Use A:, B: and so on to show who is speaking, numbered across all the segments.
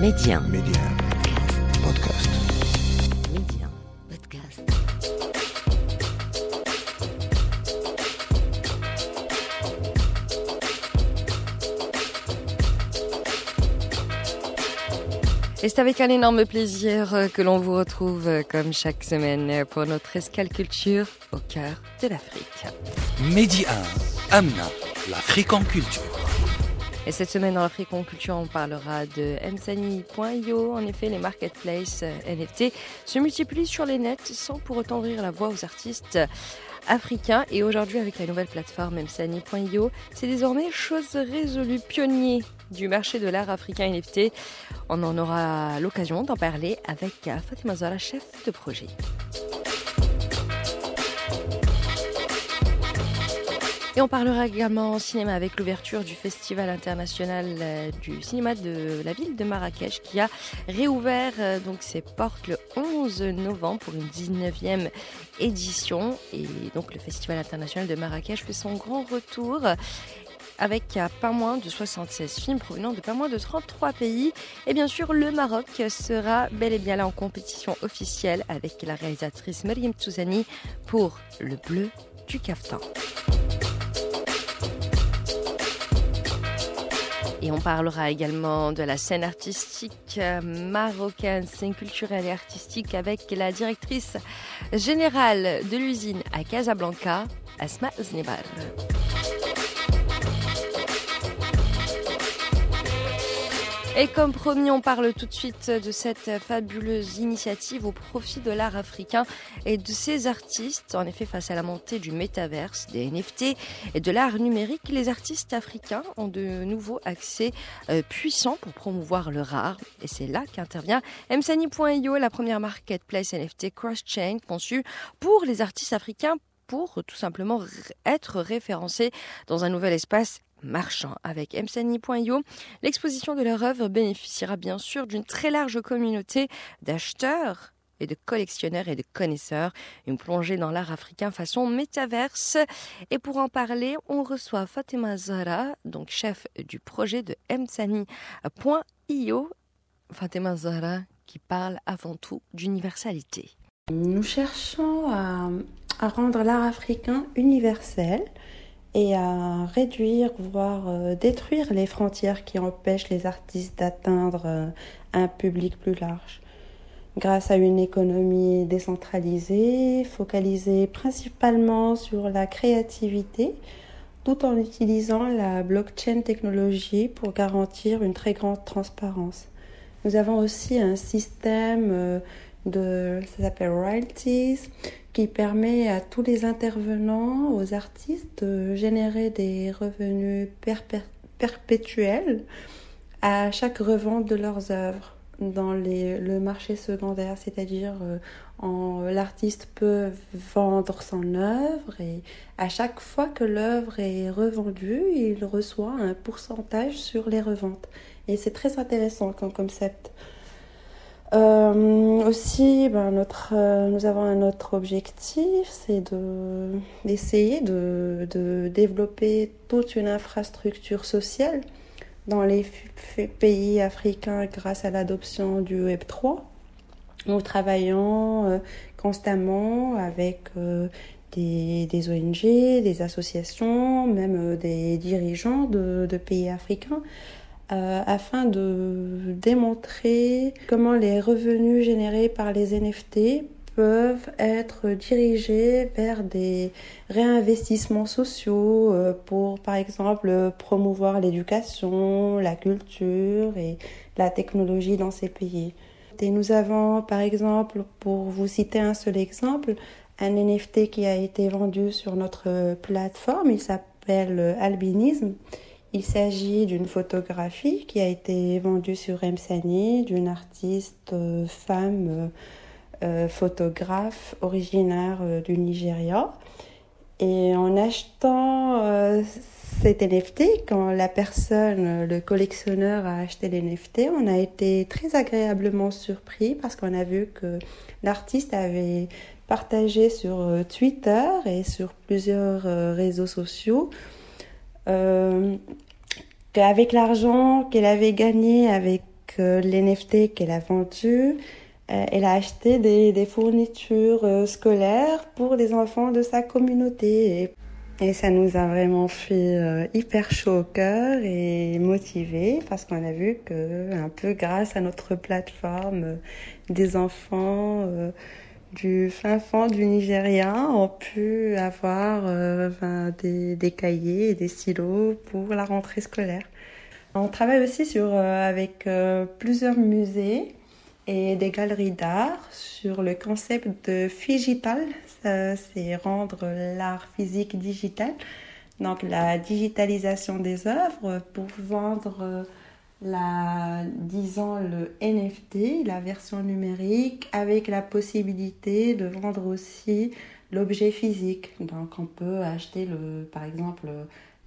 A: Média.
B: Média. Podcast.
A: Média. Podcast. Et c'est avec un énorme plaisir euh, que l'on vous retrouve euh, comme chaque semaine euh, pour notre escale culture au cœur de l'Afrique.
C: Mehdi 1, Amna, l'Afrique en culture.
A: Et cette semaine en culture, on parlera de msani.io. En effet, les marketplaces NFT se multiplient sur les nets sans pour autant ouvrir la voie aux artistes africains. Et aujourd'hui, avec la nouvelle plateforme msani.io, c'est désormais chose résolue, pionnier du marché de l'art africain NFT. On en aura l'occasion d'en parler avec Fatima Zara, chef de projet. Et on parlera également cinéma avec l'ouverture du Festival international euh, du cinéma de la ville de Marrakech qui a réouvert euh, donc ses portes le 11 novembre pour une 19e édition. Et donc le Festival international de Marrakech fait son grand retour avec pas moins de 76 films provenant de pas moins de 33 pays. Et bien sûr, le Maroc sera bel et bien là en compétition officielle avec la réalisatrice Mariam Touzani pour Le Bleu du Caftan. Et on parlera également de la scène artistique marocaine, scène culturelle et artistique avec la directrice générale de l'usine à Casablanca, Asma Znebar. Et comme promis, on parle tout de suite de cette fabuleuse initiative au profit de l'art africain et de ses artistes. En effet, face à la montée du métaverse, des NFT et de l'art numérique, les artistes africains ont de nouveaux accès euh, puissants pour promouvoir leur art. Et c'est là qu'intervient msani.io, la première marketplace NFT cross-chain conçue pour les artistes africains pour tout simplement être référencés dans un nouvel espace marchand. Avec msani.io, l'exposition de leur œuvre bénéficiera bien sûr d'une très large communauté d'acheteurs et de collectionneurs et de connaisseurs, une plongée dans l'art africain façon métaverse. Et pour en parler, on reçoit Fatima Zara, donc chef du projet de msani.io. Fatima Zara qui parle avant tout d'universalité.
D: Nous cherchons à rendre l'art africain universel et à réduire, voire euh, détruire les frontières qui empêchent les artistes d'atteindre euh, un public plus large. Grâce à une économie décentralisée, focalisée principalement sur la créativité, tout en utilisant la blockchain technologie pour garantir une très grande transparence. Nous avons aussi un système euh, de, ça s'appelle royalties, qui permet à tous les intervenants, aux artistes, de générer des revenus perpétuels à chaque revente de leurs œuvres dans le marché secondaire, c'est-à-dire euh, l'artiste peut vendre son œuvre et à chaque fois que l'œuvre est revendue, il reçoit un pourcentage sur les reventes. Et c'est très intéressant comme concept. Euh, aussi, ben, notre, euh, nous avons un autre objectif, c'est de, d'essayer de, de, développer toute une infrastructure sociale dans les pays africains grâce à l'adoption du Web 3. Nous travaillons euh, constamment avec des, des, ONG, des associations, même des dirigeants de pays africains euh, afin de démontrer comment les revenus générés par les NFT peuvent être dirigés vers des réinvestissements sociaux euh, pour, par exemple, promouvoir l'éducation, la culture et la technologie dans ces pays. Et nous avons, par exemple, pour vous citer un seul exemple, un NFT qui a été vendu sur notre plateforme. Il s'appelle Albinisme. Il s'agit d'une photographie qui a été vendue sur Msani d'une artiste euh, femme euh, euh, photographe originaire du Nigeria. Et en achetant cet NFT, quand la personne, le collectionneur a acheté l'NFT, on a été très agréablement surpris parce qu'on a vu que l'artiste avait partagé sur Twitter et sur plusieurs réseaux sociaux qu'avec l'argent qu'elle avait gagné avec euh, l'NFT qu'elle a vendu, euh, elle a acheté des, fournitures euh, scolaires pour les enfants de sa communauté. Et, ça nous a vraiment fait euh, hyper chaud au cœur et motivé parce qu'on a vu que, un peu grâce à notre plateforme, euh, des enfants euh, du fin fond du Nigeria ont pu avoir euh, ben, des, des cahiers et des stylos pour la rentrée scolaire. On travaille aussi sur, euh, avec euh, plusieurs musées et des galeries d'art sur le concept de Figital, c'est rendre l'art physique digital. Donc la digitalisation des œuvres pour vendre la, disons le NFT, la version numérique, avec la possibilité de vendre aussi l'objet physique. Donc on peut acheter le, par exemple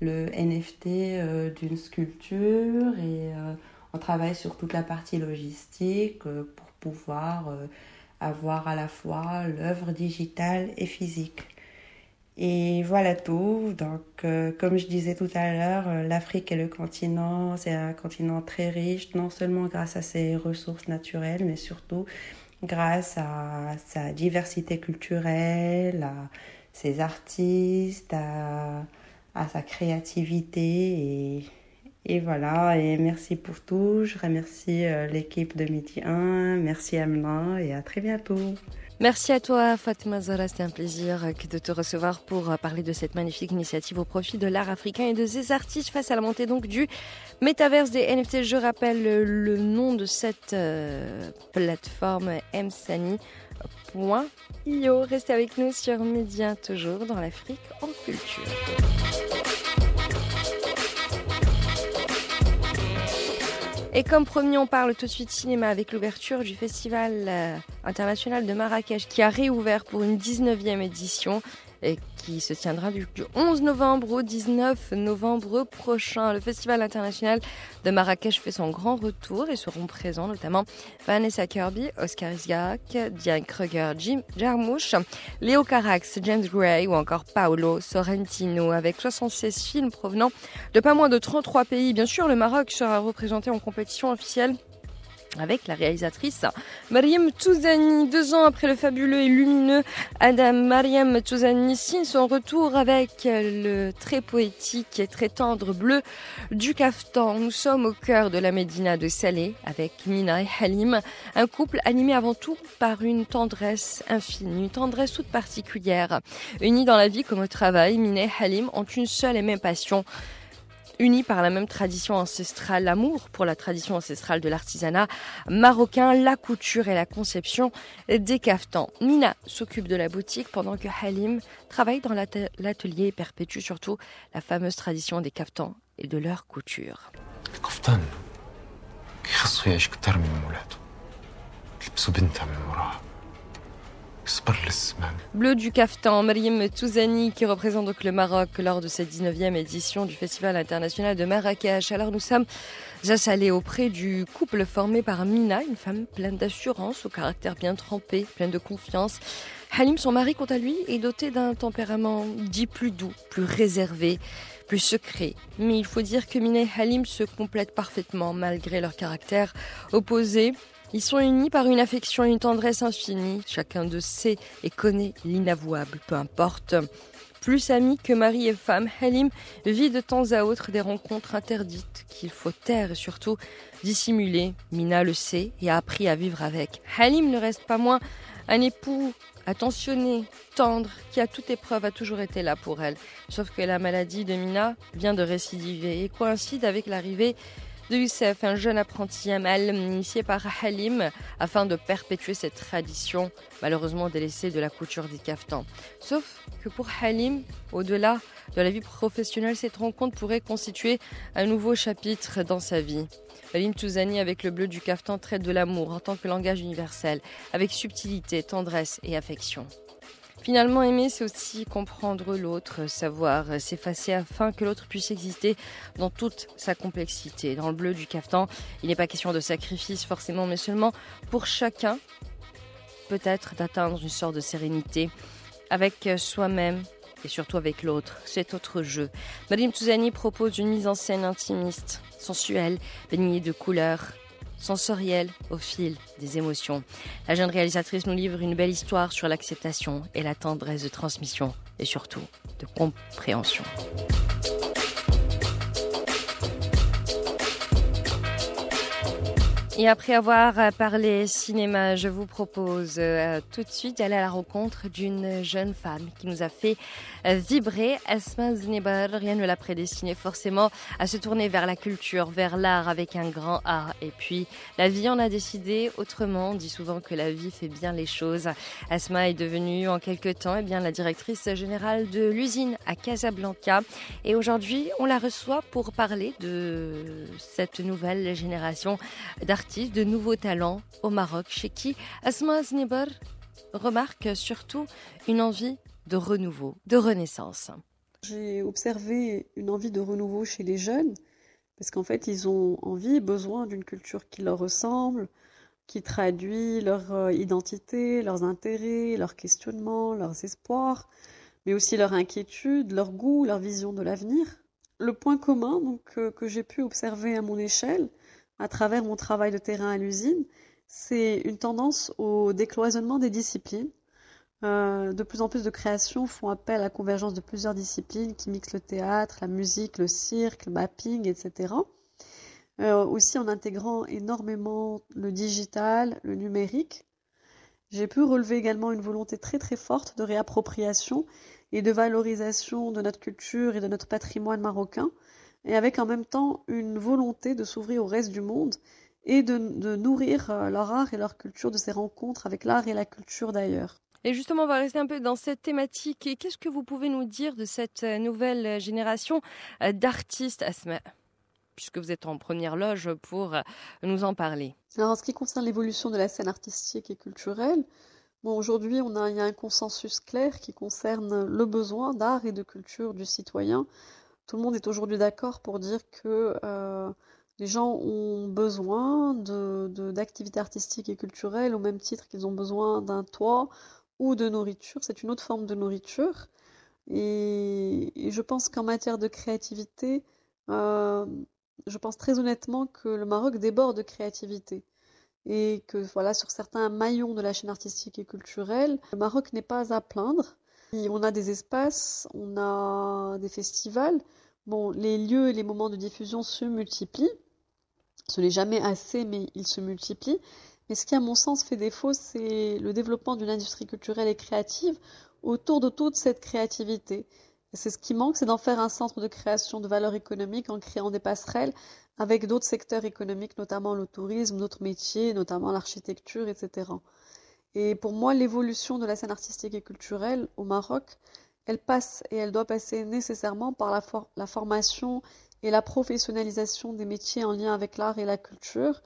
D: le NFT euh, d'une sculpture et euh, on travaille sur toute la partie logistique euh, pour pouvoir avoir à la fois l'œuvre digitale et physique. Et voilà tout. Donc, euh, comme je disais tout à l'heure, euh, l'Afrique est le continent, c'est un continent très riche, non seulement grâce à ses ressources naturelles, mais surtout grâce à sa diversité culturelle, à ses artistes, à, sa créativité. Et, voilà, et merci pour tout. Je remercie euh, l'équipe de Midi 1, merci Amna et à très bientôt.
A: Merci à toi, Fatima Zara. C'était un plaisir euh, de te recevoir pour euh, parler de cette magnifique initiative au profit de l'art africain et de ses artistes face à la montée donc du métaverse des NFT. Je rappelle le, le nom de cette euh, plateforme msani.io. Restez avec nous sur Média, toujours dans l'Afrique en culture. Et comme promis, on parle tout de suite cinéma avec l'ouverture du Festival euh, international de Marrakech qui a réouvert pour une 19e édition qui se tiendra du, du 11 novembre au 19 novembre prochain. Le Festival international de Marrakech fait son grand retour et seront présents notamment Vanessa Kirby, Oscar Isaac, Diane Kruger, Jim Jarmusch, Léo Carax, James Gray ou encore Paolo Sorrentino avec 76 films provenant de pas moins de 33 pays. Bien sûr, le Maroc sera représenté en compétition officielle avec la réalisatrice Mariam Touzani. Deux ans après le fabuleux et lumineux Adam, Mariam Touzani signe son retour avec le très poétique et très tendre bleu du caftan. Nous sommes au cœur de la Médina de Salé avec Mina et Halim, un couple animé avant tout par une tendresse infinie, une tendresse toute particulière. Unis dans la vie comme au travail, Mina et Halim ont une seule et même passion unis par la même tradition ancestrale, l'amour pour la tradition ancestrale de l'artisanat marocain, la couture et la conception des caftans. Nina s'occupe de la boutique pendant que Halim travaille dans l'atelier et perpétue surtout la fameuse tradition des caftans et de leur couture. Bleu du caftan, Mariam Touzani qui représente donc le Maroc lors de cette 19e édition du Festival international de Marrakech. Alors nous sommes installés auprès du couple formé par Mina, une femme pleine d'assurance, au caractère bien trempé, pleine de confiance. Halim, son mari, quant à lui, est doté d'un tempérament dit plus doux, plus réservé, plus secret. Mais il faut dire que Mina et Halim se complètent parfaitement malgré leur caractère opposé. Ils sont unis par une affection et une tendresse infinie. Chacun de sait et connaît l'inavouable, peu importe. Plus amis que mari et femme, Halim vit de temps à autre des rencontres interdites qu'il faut taire et surtout dissimuler. Mina le sait et a appris à vivre avec. Halim ne reste pas moins un époux attentionné, tendre, qui à toute épreuve a toujours été là pour elle. Sauf que la maladie de Mina vient de récidiver et coïncide avec l'arrivée de Youssef, un jeune apprenti Amal initié par Halim afin de perpétuer cette tradition malheureusement délaissée de la couture des caftans. Sauf que pour Halim, au-delà de la vie professionnelle, cette rencontre pourrait constituer un nouveau chapitre dans sa vie. Halim Touzani avec le bleu du caftan traite de l'amour en tant que langage universel, avec subtilité, tendresse et affection. Finalement, aimer, c'est aussi comprendre l'autre, savoir s'effacer afin que l'autre puisse exister dans toute sa complexité. Dans le bleu du caftan, il n'est pas question de sacrifice forcément, mais seulement pour chacun, peut-être d'atteindre une sorte de sérénité avec soi-même et surtout avec l'autre, cet autre jeu. Madim Touzani propose une mise en scène intimiste, sensuelle, baignée de couleurs sensorielle au fil des émotions. La jeune réalisatrice nous livre une belle histoire sur l'acceptation et la tendresse de transmission et surtout de compréhension. Et après avoir euh, parlé cinéma, je vous propose euh, tout de suite d'aller à la rencontre d'une jeune femme qui nous a fait euh, vibrer. Asma Znebar, rien ne l'a prédestinée forcément à se tourner vers la culture, vers l'art avec un grand A. Et puis, la vie en a décidé autrement. On dit souvent que la vie fait bien les choses. Asma est devenue en quelque temps eh bien, la directrice générale de l'usine à Casablanca. Et aujourd'hui, on la reçoit pour parler de cette nouvelle génération d'artistes de nouveaux talents au Maroc, chez qui Asma Znebar remarque surtout une envie de renouveau, de renaissance.
E: J'ai observé une envie de renouveau chez les jeunes, parce qu'en fait, ils ont envie, besoin d'une culture qui leur ressemble, qui traduit leur euh, identité, leurs intérêts, leurs questionnements, leurs espoirs, mais aussi leur inquiétude, leur goût, leur vision de l'avenir. Le point commun donc, euh, que j'ai pu observer à mon échelle, à travers mon travail de terrain à l'usine, c'est une tendance au décloisonnement des disciplines. Euh, de plus en plus de créations font appel à la convergence de plusieurs disciplines qui mixent le théâtre, la musique, le cirque, le mapping, etc. Euh, aussi en intégrant énormément le digital, le numérique. J'ai pu relever également une volonté très très forte de réappropriation et de valorisation de notre culture et de notre patrimoine marocain, et avec en même temps une volonté de s'ouvrir au reste du monde et de, nourrir euh, leur art et leur culture de ces rencontres avec l'art et la culture d'ailleurs.
A: Et justement, on va rester un peu dans cette thématique. Et qu'est-ce que vous pouvez nous dire de cette euh, nouvelle génération euh, d'artistes, Asma puisque vous êtes en première loge pour nous en parler?
E: Alors, en ce qui concerne l'évolution de la scène artistique et culturelle, bon, aujourd'hui, on a, il y a un consensus clair qui concerne le besoin d'art et de culture du citoyen tout le monde est aujourd'hui d'accord pour dire que euh, les gens ont besoin d'activités artistiques et culturelles au même titre qu'ils ont besoin d'un toit ou de nourriture. C'est une autre forme de nourriture. Et, je pense qu'en matière de créativité, euh, je pense très honnêtement que le Maroc déborde de créativité. Et que voilà, sur certains maillons de la chaîne artistique et culturelle, le Maroc n'est pas à plaindre. On a des espaces, on a des festivals. Bon, les lieux et les moments de diffusion se multiplient. Ce n'est jamais assez, mais ils se multiplient. Mais ce qui, à mon sens, fait défaut, c'est le développement d'une industrie culturelle et créative autour de toute cette créativité. C'est ce qui manque, c'est d'en faire un centre de création de valeur économique en créant des passerelles avec d'autres secteurs économiques, notamment le tourisme, d'autres métiers, notamment l'architecture, etc. Et pour moi, l'évolution de la scène artistique et culturelle au Maroc, elle passe et elle doit passer nécessairement par la, formation et la professionnalisation des métiers en lien avec l'art et la culture.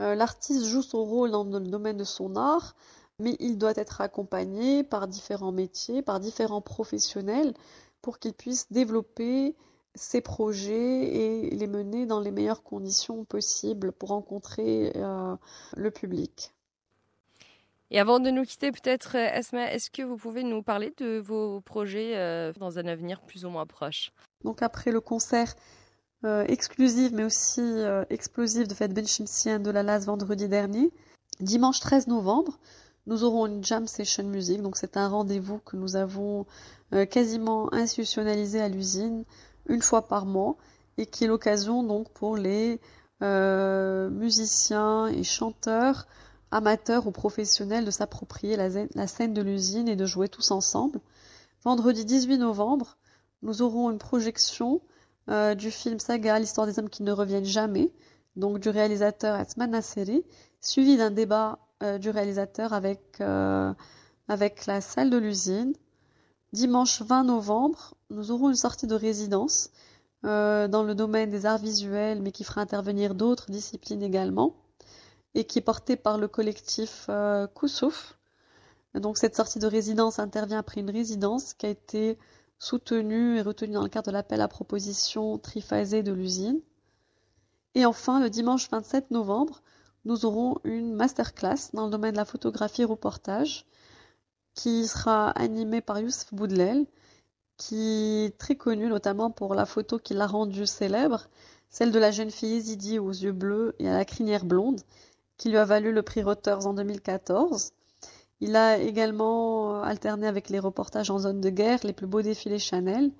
E: Euh, l'artiste joue son rôle dans le domaine de son art, mais il doit être accompagné par différents métiers, par différents professionnels, pour qu'il puisse développer ses projets et les mener dans les meilleures conditions possibles pour rencontrer euh, le public.
A: Et avant de nous quitter, peut-être, euh, Esma, est-ce que vous pouvez nous parler de vos projets euh, dans un avenir plus ou moins proche?
E: Donc après le concert euh, exclusif mais aussi explosif de Fête Benchimsien de la LAS vendredi dernier, dimanche 13 novembre, nous aurons une jam session musique. Donc c'est un rendez-vous que nous avons quasiment institutionnalisé à l'usine une fois par mois et qui est l'occasion donc pour les musiciens et chanteurs amateurs ou professionnels de s'approprier la, scène de l'usine et de jouer tous ensemble. Vendredi 18 novembre, nous aurons une projection euh, du film Saga, l'histoire des hommes qui ne reviennent jamais, donc du réalisateur Nasseri, suivi d'un débat euh, du réalisateur avec, euh, avec la salle de l'usine. Dimanche 20 novembre, nous aurons une sortie de résidence dans le domaine des arts visuels, mais qui fera intervenir d'autres disciplines également et qui est porté par le collectif euh, Koussouf. Donc cette sortie de résidence intervient après une résidence qui a été soutenue et retenue dans le cadre de l'appel à proposition triphasé de l'usine. Et enfin, le dimanche 27 novembre, nous aurons une masterclass dans le domaine de la photographie reportage qui sera animée par Youssef Boudlel, qui est très connu notamment pour la photo qui l'a rendu célèbre, celle de la jeune fille Izidi aux yeux bleus et à la crinière blonde, qui lui a valu le prix Reuters en 2014. Il a également euh, alterné avec les reportages en zone de guerre, les plus beaux défilés Chanel.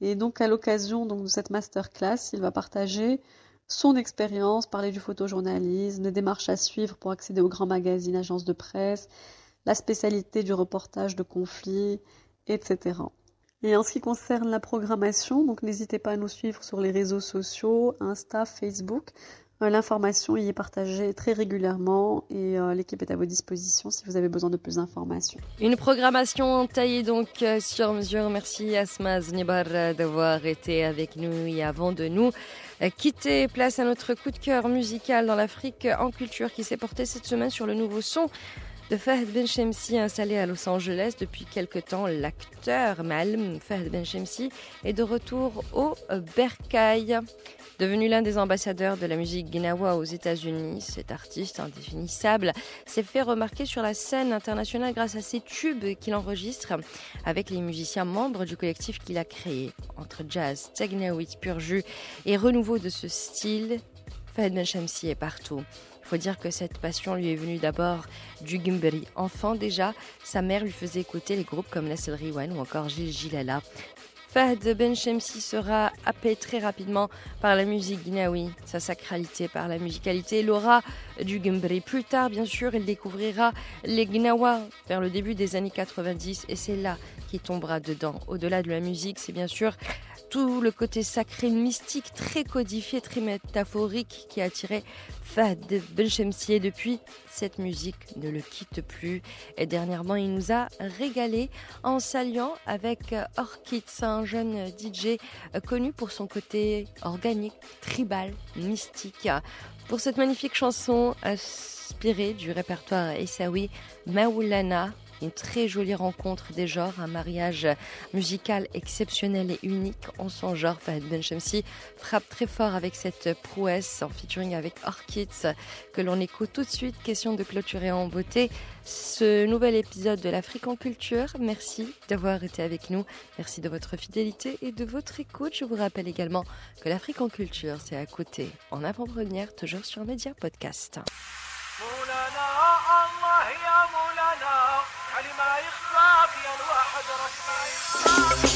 E: Et donc, à l'occasion de cette masterclass, il va partager son expérience, parler du photojournalisme, des démarches à suivre pour accéder aux grands magazines, agences de presse, la spécialité du reportage de conflits, etc. Et en ce qui concerne la programmation, donc n'hésitez pas à nous suivre sur les réseaux sociaux, Insta, Facebook. Euh, l'information y est partagée très régulièrement et euh, l'équipe est à votre disposition si vous avez besoin de plus d'informations.
A: Une programmation taillée donc euh, sur mesure. Merci Asma Znibar d'avoir été avec nous et avant de nous quitter. Place à notre coup de cœur musical dans l'Afrique en culture qui s'est porté cette semaine sur le nouveau son de Fahd Benchemsi installé à Los Angeles depuis quelque temps. L'acteur Malm Fahd Benchemsi est de retour au Bercail. Devenu l'un des ambassadeurs de la musique guinawa aux États-Unis, cet artiste indéfinissable s'est fait remarquer sur la scène internationale grâce à ses tubes qu'il enregistre avec les musiciens membres du collectif qu'il a créé. Entre jazz, techno, pur jus et renouveau de ce style, Fahd Benchemsi est partout. Il faut dire que cette passion lui est venue d'abord du Gumberi. Enfant déjà, sa mère lui faisait écouter les groupes comme Nestle Riwan ou encore Gilles Gilala. Fahd Benchemsi sera happé très rapidement par la musique guinaoui, sa sacralité, par la musicalité, l'aura du Gumbri. Plus tard, bien sûr, il découvrira les Gnawa vers le début des années 90 et c'est là qu'il tombera dedans. Au-delà de la musique, c'est bien sûr tout le côté sacré, mystique, très codifié, très métaphorique qui a attiré Fahd Benchemsi. Et depuis, cette musique ne le quitte plus. Et dernièrement, il nous a régalé en s'alliant avec Orchid, un jeune DJ connu pour son côté organique, tribal, mystique. Pour cette magnifique chanson inspirée du répertoire Essaoui, Maoulana, une très jolie rencontre des genres, un mariage musical exceptionnel et unique en son genre. Fahad Benchemsi frappe très fort avec cette prouesse en featuring avec Orchids que l'on écoute tout de suite. Question de clôturer en beauté ce nouvel épisode de l'Afrique en culture. Merci d'avoir été avec nous. Merci de votre fidélité et de votre écoute. Je vous rappelle également que l'Afrique en culture, c'est à côté, en avant-première, toujours sur Média Podcast.
F: Thank you.